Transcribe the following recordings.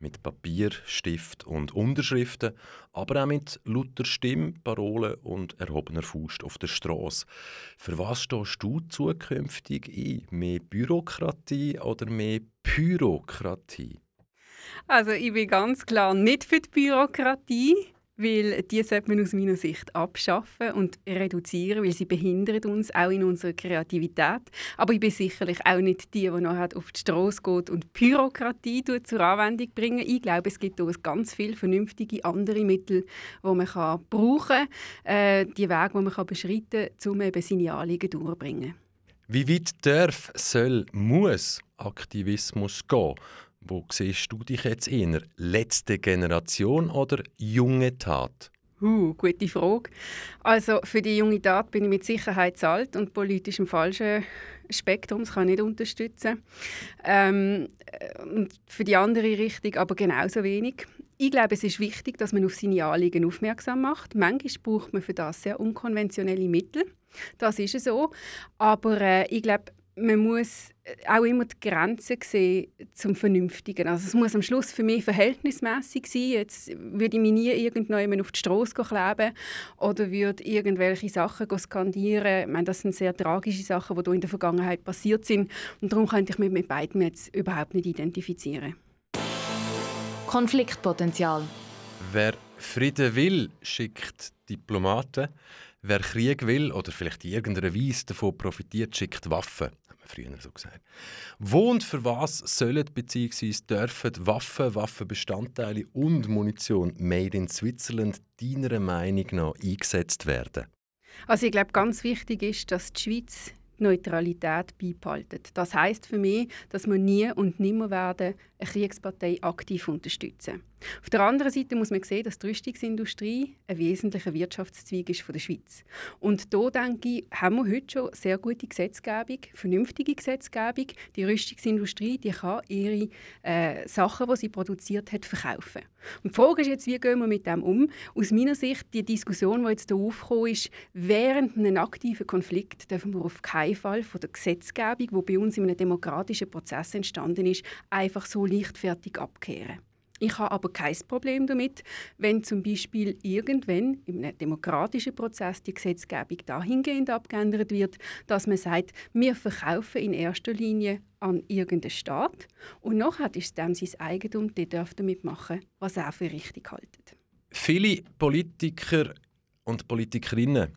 Mit Papier, Stift und Unterschriften, aber auch mit lauter Stimme, Parolen und erhobener Faust auf der Straße. Für was stehst du zukünftig ein? Mehr Bürokratie oder mehr Pyrokratie? Also ich bin ganz klar nicht für die Bürokratie weil die sollte man aus meiner Sicht abschaffen und reduzieren, weil sie behindert uns auch in unserer Kreativität. Aber ich bin sicherlich auch nicht die, die noch auf die Straße geht und Bürokratie zur Anwendung bringen. Ich glaube, es gibt auch ganz viele vernünftige andere Mittel, die man kann brauchen kann, äh, die Wege, die man kann beschreiten kann, um eben seine Anliegen durchzubringen. Wie weit darf, soll, muss Aktivismus gehen? Wo siehst du dich jetzt eher? Letzte Generation oder junge Tat? Uh, gute Frage. Also für die junge Tat bin ich mit Sicherheit zu alt und politisch im falschen Spektrum, das kann ich nicht unterstützen. Ähm, und für die andere Richtung aber genauso wenig. Ich glaube, es ist wichtig, dass man auf seine Anliegen aufmerksam macht. Manchmal braucht man für das sehr unkonventionelle Mittel. Das ist so. Aber äh, ich glaube, man muss äh, auch immer die Grenzen sehen zum Vernünftigen. Also es muss am Schluss für mich verhältnismäßig sein. Jetzt würde ich mich nie irgendjemand auf die Straße kleben oder würde irgendwelche Sachen skandieren. Ich meine, das sind sehr tragische Sachen, die in der Vergangenheit passiert sind. Und darum könnte ich mich mit beiden jetzt überhaupt nicht identifizieren. Konfliktpotenzial. Wer Frieden will, schickt Diplomaten. Wer Krieg will oder vielleicht in irgendeiner Weise davon profitiert, schickt Waffen früher so gesagt. Wo und für was sollen bzw. dürfen Waffen, Waffenbestandteile und Munition made in Switzerland deiner Meinung nach eingesetzt werden? Also ich glaube, ganz wichtig ist, dass die Schweiz Neutralität beibehalten. Das heißt für mich, dass wir nie und nimmer werden eine Kriegspartei aktiv unterstützen. Auf der anderen Seite muss man sehen, dass die Rüstungsindustrie ein wesentlicher Wirtschaftszweig ist von der Schweiz. Und da denke ich, haben wir heute schon sehr gute Gesetzgebung, vernünftige Gesetzgebung. Die Rüstungsindustrie, die kann ihre äh, Sachen, die sie produziert hat, verkaufen. Und die Frage ist jetzt, wie gehen wir mit dem um? Aus meiner Sicht, die Diskussion, die jetzt hier aufgekommen ist, während einem aktiven Konflikt dürfen wir auf keinen Fall von der Gesetzgebung, die bei uns in einem demokratischen Prozess entstanden ist, einfach so leichtfertig abkehren. Ich habe aber kein Problem damit, wenn zum Beispiel irgendwann einem demokratischen Prozess die Gesetzgebung dahingehend abgeändert wird, dass man sagt, wir verkaufen in erster Linie an irgendeinen Staat und nachher ist es dem sein Eigentum, der darf damit machen, was er für richtig hält. Viele Politiker und Politikerinnen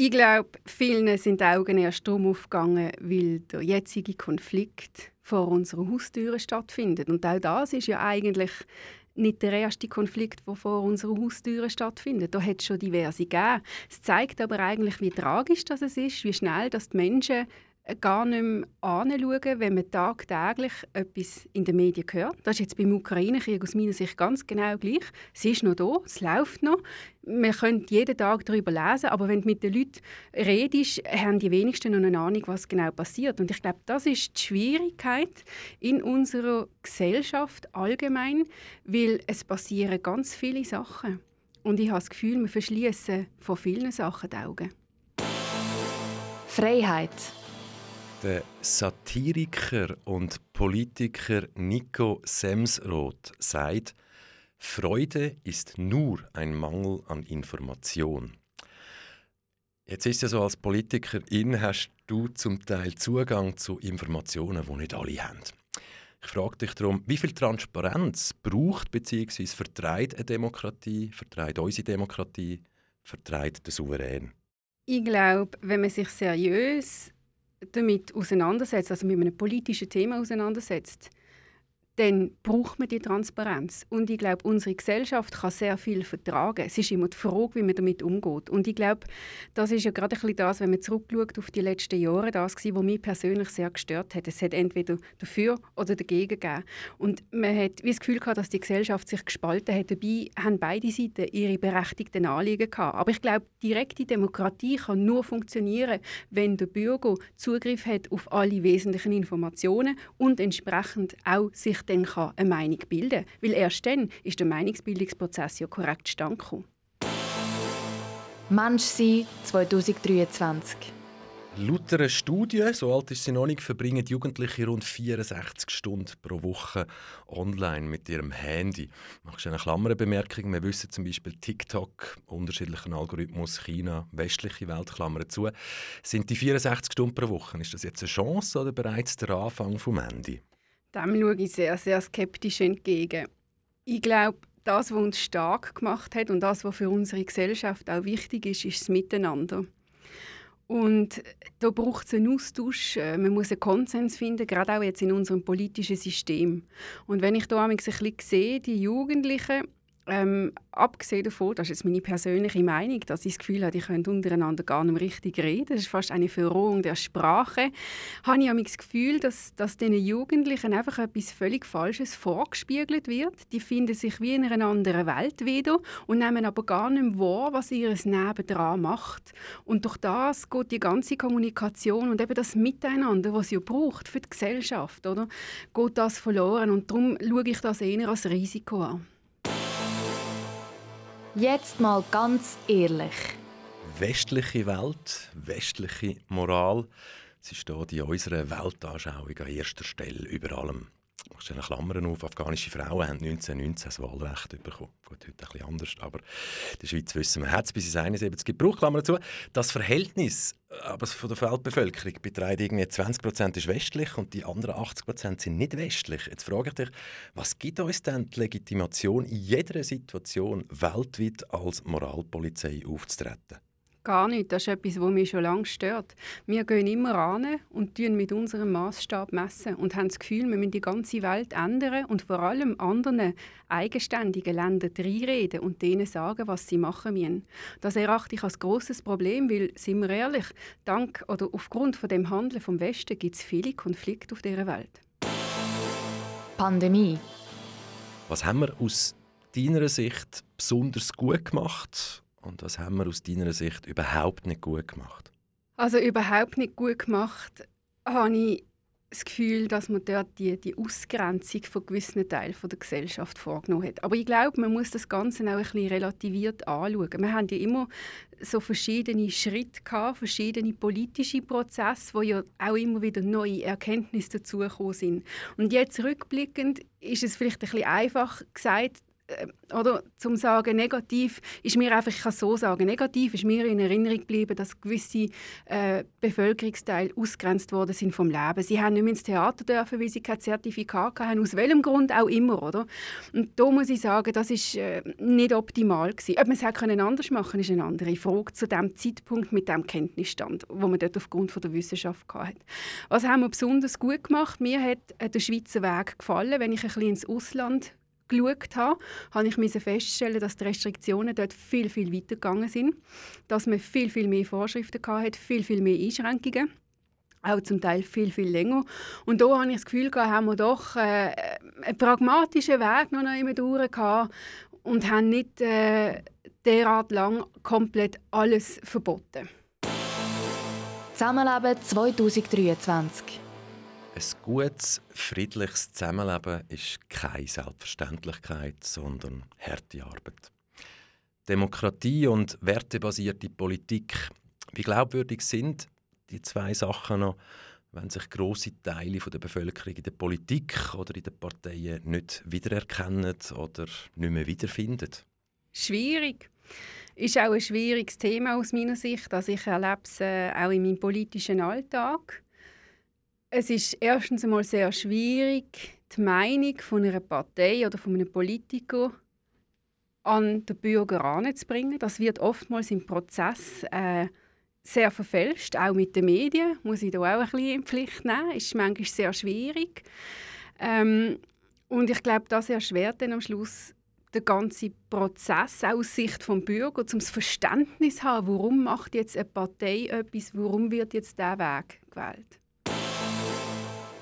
ich glaube, vielen sind die Augen erst darum aufgegangen, weil der jetzige Konflikt vor unserer Haustüre stattfindet. Und auch das ist ja eigentlich nicht der erste Konflikt, der vor unserer Haustüre stattfindet. Da hat es schon diverse gegeben. Es zeigt aber eigentlich, wie tragisch das ist, wie schnell dass die Menschen gar nicht mehr anschauen, wenn man tagtäglich etwas in den Medien hört. Das ist jetzt beim Ukraine-Krieg aus meiner Sicht ganz genau gleich. Es ist noch da, es läuft noch. Man könnte jeden Tag darüber lesen, aber wenn du mit den Leuten redest, haben die wenigsten noch eine Ahnung, was genau passiert. Und ich glaube, das ist die Schwierigkeit in unserer Gesellschaft allgemein, weil es passieren ganz viele Sachen. Und ich habe das Gefühl, wir verschließen vor vielen Sachen die Augen. Freiheit. Der Satiriker und Politiker Nico Semsroth sagt, Freude ist nur ein Mangel an Information. Jetzt ist ja so, als Politikerin hast du zum Teil Zugang zu Informationen, die nicht alle haben. Ich frage dich darum, wie viel Transparenz braucht bzw. vertreibt eine Demokratie, vertreibt unsere Demokratie, vertreibt der Souverän? Ich glaube, wenn man sich seriös damit auseinandersetzt, also mit einem politischen Thema auseinandersetzt, dann braucht man die Transparenz. Und ich glaube, unsere Gesellschaft kann sehr viel vertragen. Es ist immer die Frage, wie man damit umgeht. Und ich glaube, das ist ja gerade ein bisschen das, wenn man zurückschaut auf die letzten Jahre, das war, was mich persönlich sehr gestört hat. Es hat entweder dafür oder dagegen gegeben. Und man hat wie das Gefühl gehabt, dass die Gesellschaft sich gespalten hat. Dabei haben beide Seiten ihre berechtigten Anliegen gehabt. Aber ich glaube, direkte Demokratie kann nur funktionieren, wenn der Bürger Zugriff hat auf alle wesentlichen Informationen und entsprechend auch sich dann kann eine Meinung bilden kann. Weil erst dann ist der Meinungsbildungsprozess ja korrekt zustande gekommen. Mensch sein 2023. Laut einer Studie, so alt ist sie noch nicht, verbringen Jugendliche rund 64 Stunden pro Woche online mit ihrem Handy. Machst du eine Klammerbemerkung? Wir wissen zum Beispiel TikTok, unterschiedlichen Algorithmus, China, westliche Welt, Klammern zu. Sind die 64 Stunden pro Woche, ist das jetzt eine Chance oder bereits der Anfang vom Ende? Dem schaue ich sehr, sehr skeptisch entgegen. Ich glaube, das, was uns stark gemacht hat und das, was für unsere Gesellschaft auch wichtig ist, ist das Miteinander. Und da braucht es einen Austausch, äh, man muss einen Konsens finden, gerade auch jetzt in unserem politischen System. Und wenn ich da ein bisschen sehe, die Jugendlichen, ähm, abgesehen davon, das ist jetzt meine persönliche Meinung, dass ich das Gefühl habe, die können untereinander gar nicht richtig reden. Das ist fast eine Verrohung der Sprache. Habe ich das Gefühl, dass, dass diesen Jugendlichen einfach etwas völlig Falsches vorgespiegelt wird. Die finden sich wie in einer anderen Welt wieder und nehmen aber gar nicht wahr, was ihr Nebendran macht. Und durch das geht die ganze Kommunikation und eben das Miteinander, was ihr braucht für die Gesellschaft, oder, geht das verloren. Und darum schaue ich das eher als Risiko an. Jetzt mal ganz ehrlich. Westliche Welt, westliche Moral, sie steht in unserer Weltanschauung an erster Stelle über allem. Ich stelle Klammern auf, afghanische Frauen haben 1919 das Wahlrecht bekommen. Gut, heute bisschen anders, aber in der Schweiz wissen wir, hat es bis ins 71 gebraucht, Klammer dazu. Das Verhältnis aber von der Weltbevölkerung beträgt irgendwie 20% ist westlich und die anderen 80% sind nicht westlich. Jetzt frage ich dich, was gibt uns denn die Legitimation, in jeder Situation weltweit als Moralpolizei aufzutreten? Gar nicht. Das ist etwas, was mich schon lange stört. Wir gehen immer ran und messen mit unserem Maßstab messen und haben das Gefühl, wir müssen die ganze Welt ändern und vor allem anderen eigenständigen Ländern reinreden und denen sagen, was sie machen müssen. Das erachte ich als großes Problem, weil, sind wir ehrlich, dank oder aufgrund von dem Handeln vom Westen gibt es viele Konflikte auf dieser Welt. Pandemie. Was haben wir aus deiner Sicht besonders gut gemacht und was haben wir aus deiner Sicht überhaupt nicht gut gemacht? Also überhaupt nicht gut gemacht habe ich das Gefühl, dass man dort die, die Ausgrenzung von gewissen Teilen der Gesellschaft vorgenommen hat. Aber ich glaube, man muss das Ganze auch ein bisschen relativiert anschauen. Wir haben ja immer so verschiedene Schritte gehabt, verschiedene politische Prozesse, wo ja auch immer wieder neue Erkenntnisse dazugekommen sind. Und jetzt rückblickend ist es vielleicht ein bisschen einfach gesagt, oder zum sagen negativ ist mir einfach ich kann so sagen negativ ist mir in Erinnerung geblieben dass gewisse äh, Bevölkerungsteile ausgrenzt worden sind vom Leben. Sie haben nicht mehr ins Theater dürfen weil sie kein Zertifikat haben aus welchem Grund auch immer oder? Und da muss ich sagen das ist äh, nicht optimal gewesen. ob man es hätte anders machen ist eine andere Frage zu dem Zeitpunkt mit dem Kenntnisstand wo man dort aufgrund von der Wissenschaft hat. Was haben wir besonders gut gemacht? Mir hat äh, der Schweizer Weg gefallen wenn ich ein bisschen ins Ausland geschaut habe, habe ich feststellen, dass die Restriktionen dort viel, viel weiter gegangen sind, dass man viel, viel mehr Vorschriften hatte, viel, viel mehr Einschränkungen. auch zum Teil viel, viel länger. Und da habe ich das Gefühl, gehabt, haben wir doch äh, einen pragmatischen Weg noch immer durch und haben nicht äh, derart lang komplett alles verboten. Zusammenleben 2023 ein gutes, friedliches Zusammenleben ist keine Selbstverständlichkeit, sondern harte Arbeit. Demokratie und wertebasierte Politik, wie glaubwürdig sind die zwei Sachen noch, wenn sich große Teile der Bevölkerung in der Politik oder in den Parteien nicht wiedererkennen oder nicht mehr wiederfinden? Schwierig. Ist auch ein schwieriges Thema aus meiner Sicht. Also ich erlebe es äh, auch in meinem politischen Alltag. Es ist erstens einmal sehr schwierig, die Meinung von einer Partei oder von einem Politiker an den Bürger anzubringen. Das wird oftmals im Prozess äh, sehr verfälscht, auch mit den Medien, muss ich da auch ein bisschen in Pflicht nehmen. Ist manchmal sehr schwierig. Ähm, und ich glaube, das erschwert dann am Schluss den ganzen Prozess aus Sicht des Bürger, um das Verständnis zu haben, warum macht jetzt eine Partei etwas, warum wird jetzt dieser Weg gewählt.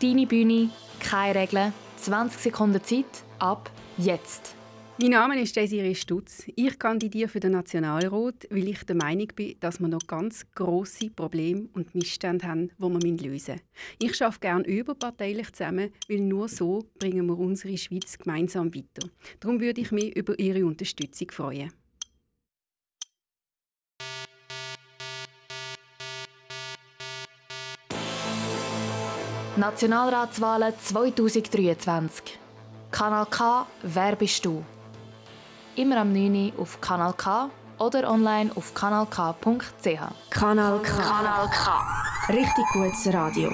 Deine Bühne, keine Regeln, 20 Sekunden Zeit, ab jetzt. Mein Name ist Desiree Stutz. Ich kandidiere für den Nationalrat, weil ich der Meinung bin, dass wir noch ganz grosse Probleme und Missstände haben, die wir lösen müssen. Ich arbeite gerne überparteilich zusammen, weil nur so bringen wir unsere Schweiz gemeinsam weiter. Darum würde ich mich über Ihre Unterstützung freuen. Nationalratswahlen 2023. Kanal K, wer bist du? Immer am 9. Uhr auf Kanal K oder online auf kanalk.ch. Kanal K. Kanal K. Richtig gutes Radio.